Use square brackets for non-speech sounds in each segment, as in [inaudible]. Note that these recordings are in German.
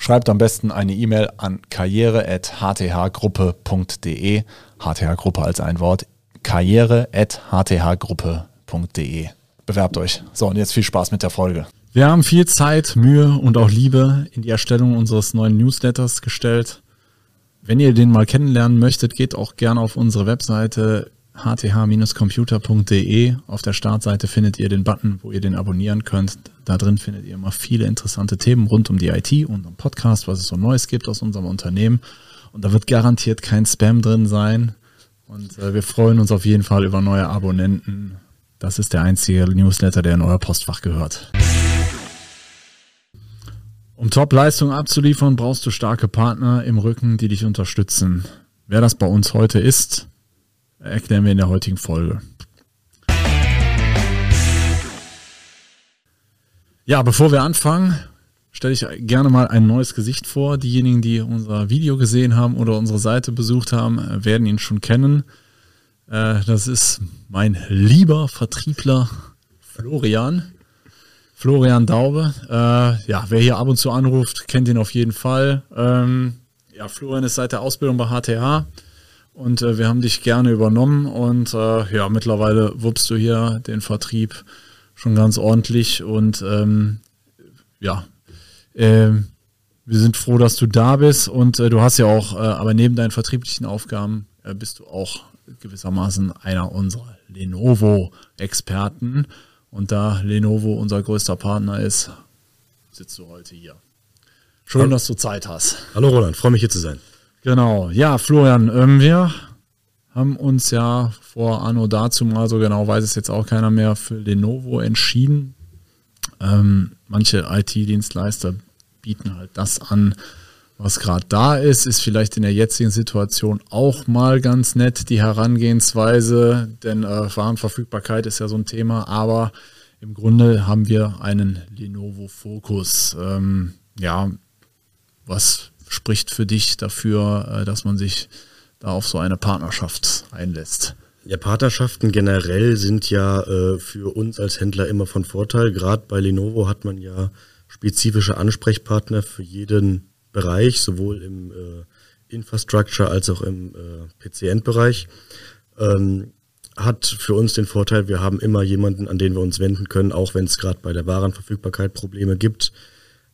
Schreibt am besten eine E-Mail an karriere.hthgruppe.de. HTH-Gruppe als ein Wort. karriere.hthgruppe.de. Bewerbt euch. So, und jetzt viel Spaß mit der Folge. Wir haben viel Zeit, Mühe und auch Liebe in die Erstellung unseres neuen Newsletters gestellt. Wenn ihr den mal kennenlernen möchtet, geht auch gerne auf unsere Webseite hth-computer.de. Auf der Startseite findet ihr den Button, wo ihr den abonnieren könnt. Da drin findet ihr immer viele interessante Themen rund um die IT, und um Podcast, was es so Neues gibt aus unserem Unternehmen. Und da wird garantiert kein Spam drin sein. Und äh, wir freuen uns auf jeden Fall über neue Abonnenten. Das ist der einzige Newsletter, der in euer Postfach gehört. Um Top-Leistungen abzuliefern, brauchst du starke Partner im Rücken, die dich unterstützen. Wer das bei uns heute ist, erklären wir in der heutigen Folge. Ja, bevor wir anfangen, stelle ich gerne mal ein neues Gesicht vor. Diejenigen, die unser Video gesehen haben oder unsere Seite besucht haben, werden ihn schon kennen. Äh, das ist mein lieber Vertriebler Florian. Florian Daube. Äh, ja, wer hier ab und zu anruft, kennt ihn auf jeden Fall. Ähm, ja, Florian ist seit der Ausbildung bei HTH und äh, wir haben dich gerne übernommen und äh, ja, mittlerweile wuppst du hier den Vertrieb schon ganz ordentlich und ähm, ja, äh, wir sind froh, dass du da bist und äh, du hast ja auch, äh, aber neben deinen vertrieblichen Aufgaben äh, bist du auch gewissermaßen einer unserer Lenovo-Experten und da Lenovo unser größter Partner ist, sitzt du heute hier. Schön, Hallo. dass du Zeit hast. Hallo Roland, freue mich hier zu sein. Genau, ja, Florian, ähm, wir haben uns ja vor Anno dazu mal, so genau weiß es jetzt auch keiner mehr, für Lenovo entschieden. Ähm, manche IT-Dienstleister bieten halt das an, was gerade da ist, ist vielleicht in der jetzigen Situation auch mal ganz nett, die Herangehensweise, denn äh, Warenverfügbarkeit ist ja so ein Thema, aber im Grunde haben wir einen Lenovo Focus. Ähm, ja, was spricht für dich dafür, äh, dass man sich da auf so eine Partnerschaft einlässt? Ja, Partnerschaften generell sind ja äh, für uns als Händler immer von Vorteil. Gerade bei Lenovo hat man ja spezifische Ansprechpartner für jeden Bereich, sowohl im äh, Infrastructure als auch im äh, PC-End-Bereich. Ähm, hat für uns den Vorteil, wir haben immer jemanden, an den wir uns wenden können, auch wenn es gerade bei der Warenverfügbarkeit Probleme gibt.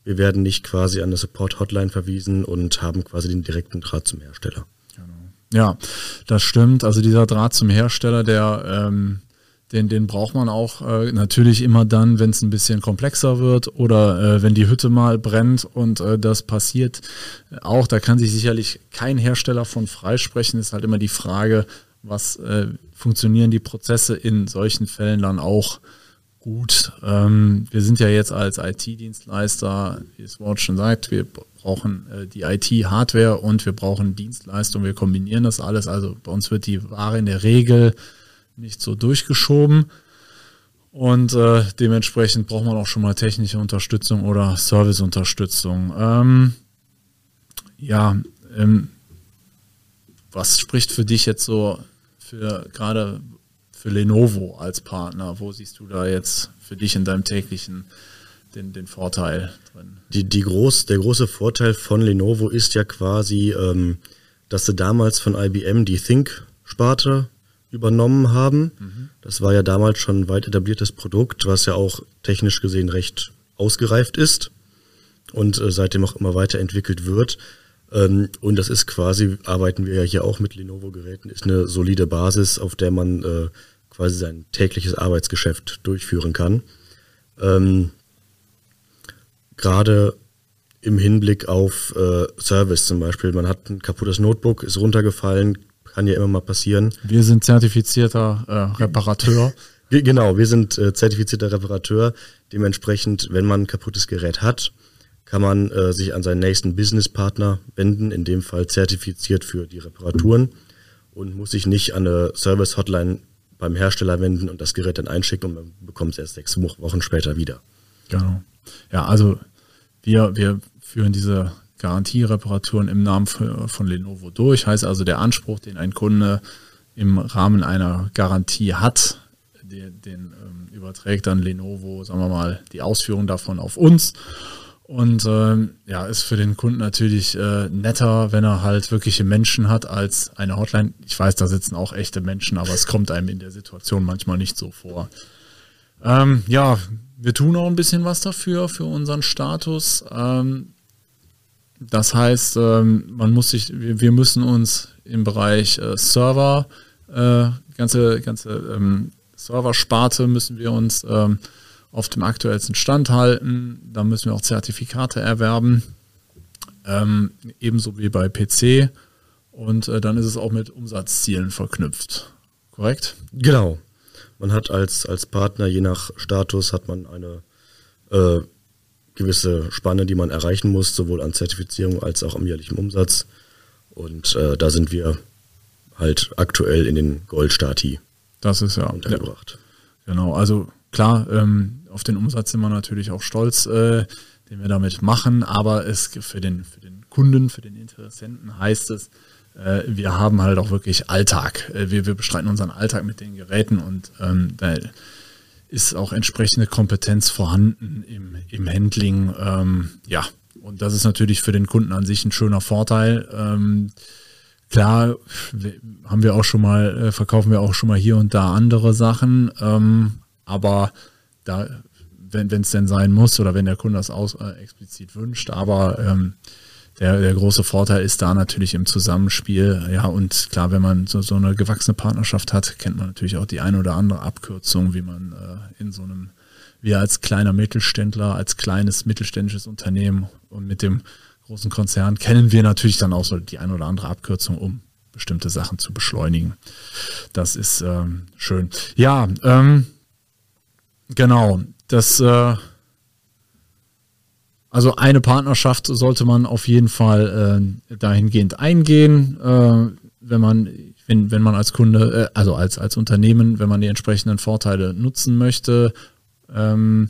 Wir werden nicht quasi an eine Support-Hotline verwiesen und haben quasi den direkten Draht zum Hersteller. Genau. Ja, das stimmt. Also dieser Draht zum Hersteller, der ähm, den, den braucht man auch äh, natürlich immer dann, wenn es ein bisschen komplexer wird oder äh, wenn die Hütte mal brennt und äh, das passiert auch. Da kann sich sicherlich kein Hersteller von freisprechen. Ist halt immer die Frage, was äh, funktionieren die Prozesse in solchen Fällen dann auch gut. Ähm, wir sind ja jetzt als IT-Dienstleister, wie es Wort schon sagt, wir brauchen äh, die IT-Hardware und wir brauchen Dienstleistung. Wir kombinieren das alles. Also bei uns wird die Ware in der Regel nicht so durchgeschoben. Und äh, dementsprechend braucht man auch schon mal technische Unterstützung oder Serviceunterstützung. Ähm, ja, ähm, was spricht für dich jetzt so für gerade für Lenovo als Partner? Wo siehst du da jetzt für dich in deinem täglichen den, den Vorteil drin? Die, die groß, der große Vorteil von Lenovo ist ja quasi, ähm, dass sie damals von IBM die Think-Sparte übernommen haben. Mhm. Das war ja damals schon ein weit etabliertes Produkt, was ja auch technisch gesehen recht ausgereift ist und äh, seitdem auch immer weiterentwickelt wird. Ähm, und das ist quasi, arbeiten wir ja hier auch mit Lenovo-Geräten, ist eine solide Basis, auf der man äh, quasi sein tägliches Arbeitsgeschäft durchführen kann. Ähm, Gerade im Hinblick auf äh, Service zum Beispiel. Man hat ein kaputtes Notebook, ist runtergefallen, kann ja immer mal passieren. Wir sind zertifizierter äh, Reparateur. [laughs] Genau, wir sind äh, zertifizierter Reparateur. Dementsprechend, wenn man ein kaputtes Gerät hat, kann man äh, sich an seinen nächsten Businesspartner wenden, in dem Fall zertifiziert für die Reparaturen und muss sich nicht an eine Service-Hotline beim Hersteller wenden und das Gerät dann einschicken und man bekommt es erst sechs Wochen später wieder. Genau. Ja, also wir, wir führen diese Garantiereparaturen im Namen von Lenovo durch. Heißt also, der Anspruch, den ein Kunde im Rahmen einer Garantie hat, den, den ähm, überträgt dann Lenovo, sagen wir mal, die Ausführung davon auf uns. Und ähm, ja, ist für den Kunden natürlich äh, netter, wenn er halt wirkliche Menschen hat als eine Hotline. Ich weiß, da sitzen auch echte Menschen, aber es kommt einem in der Situation manchmal nicht so vor. Ähm, ja, wir tun auch ein bisschen was dafür, für unseren Status. Ähm, das heißt, ähm, man muss sich, wir, wir, müssen uns im Bereich äh, Server, äh, ganze, ganze ähm, Serversparte müssen wir uns ähm, auf dem aktuellsten Stand halten. Da müssen wir auch Zertifikate erwerben, ähm, ebenso wie bei PC. Und äh, dann ist es auch mit Umsatzzielen verknüpft. Korrekt? Genau. Man hat als, als Partner, je nach Status, hat man eine äh, gewisse Spanne, die man erreichen muss, sowohl an Zertifizierung als auch am jährlichen Umsatz. Und äh, da sind wir halt aktuell in den Goldstati. Das ist ja untergebracht. Ja, genau, also klar, ähm, auf den Umsatz sind wir natürlich auch stolz, äh, den wir damit machen, aber es für den, für den Kunden, für den Interessenten heißt es, äh, wir haben halt auch wirklich Alltag. Äh, wir, wir bestreiten unseren Alltag mit den Geräten und ähm, da ist auch entsprechende Kompetenz vorhanden im, im Handling. Ähm, ja, und das ist natürlich für den Kunden an sich ein schöner Vorteil. Ähm, klar, haben wir auch schon mal, äh, verkaufen wir auch schon mal hier und da andere Sachen, ähm, aber da, wenn es denn sein muss oder wenn der Kunde das aus, äh, explizit wünscht. Aber ähm, der, der große Vorteil ist da natürlich im Zusammenspiel. Ja, und klar, wenn man so, so eine gewachsene Partnerschaft hat, kennt man natürlich auch die eine oder andere Abkürzung, wie man äh, in so einem, wir als kleiner Mittelständler, als kleines mittelständisches Unternehmen und mit dem großen Konzern kennen wir natürlich dann auch so die eine oder andere Abkürzung, um bestimmte Sachen zu beschleunigen. Das ist ähm, schön. Ja, ähm, Genau, das äh, also eine Partnerschaft sollte man auf jeden Fall äh, dahingehend eingehen, äh, wenn man wenn, wenn man als Kunde, äh, also als, als Unternehmen, wenn man die entsprechenden Vorteile nutzen möchte. Ähm,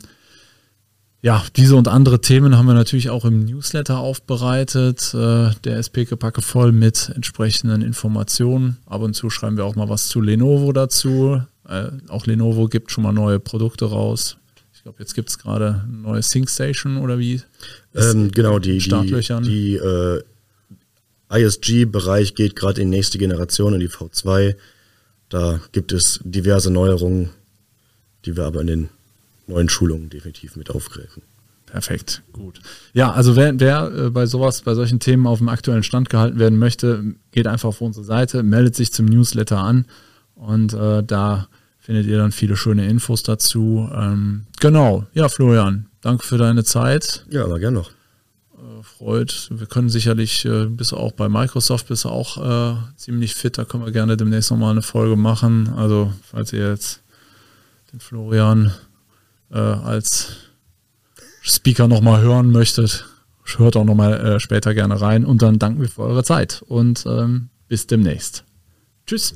ja, diese und andere Themen haben wir natürlich auch im Newsletter aufbereitet. Äh, der SP Packe voll mit entsprechenden Informationen. Ab und zu schreiben wir auch mal was zu Lenovo dazu. Äh, auch Lenovo gibt schon mal neue Produkte raus. Ich glaube, jetzt gibt es gerade eine neue ThinkStation oder wie? Ähm, genau, die, Startlöchern. die, die äh, ISG-Bereich geht gerade in die nächste Generation, in die V2. Da gibt es diverse Neuerungen, die wir aber in den neuen Schulungen definitiv mit aufgreifen. Perfekt, gut. Ja, also wer, wer äh, bei sowas, bei solchen Themen auf dem aktuellen Stand gehalten werden möchte, geht einfach auf unsere Seite, meldet sich zum Newsletter an und äh, da findet ihr dann viele schöne Infos dazu. Ähm, genau, ja, Florian, danke für deine Zeit. Ja, aber gerne noch. Äh, freut. Wir können sicherlich, äh, bist du auch bei Microsoft, bist auch äh, ziemlich fit, da können wir gerne demnächst nochmal eine Folge machen. Also, falls ihr jetzt den Florian äh, als Speaker nochmal hören möchtet, hört auch nochmal später gerne rein und dann danken wir für eure Zeit und ähm, bis demnächst. Tschüss.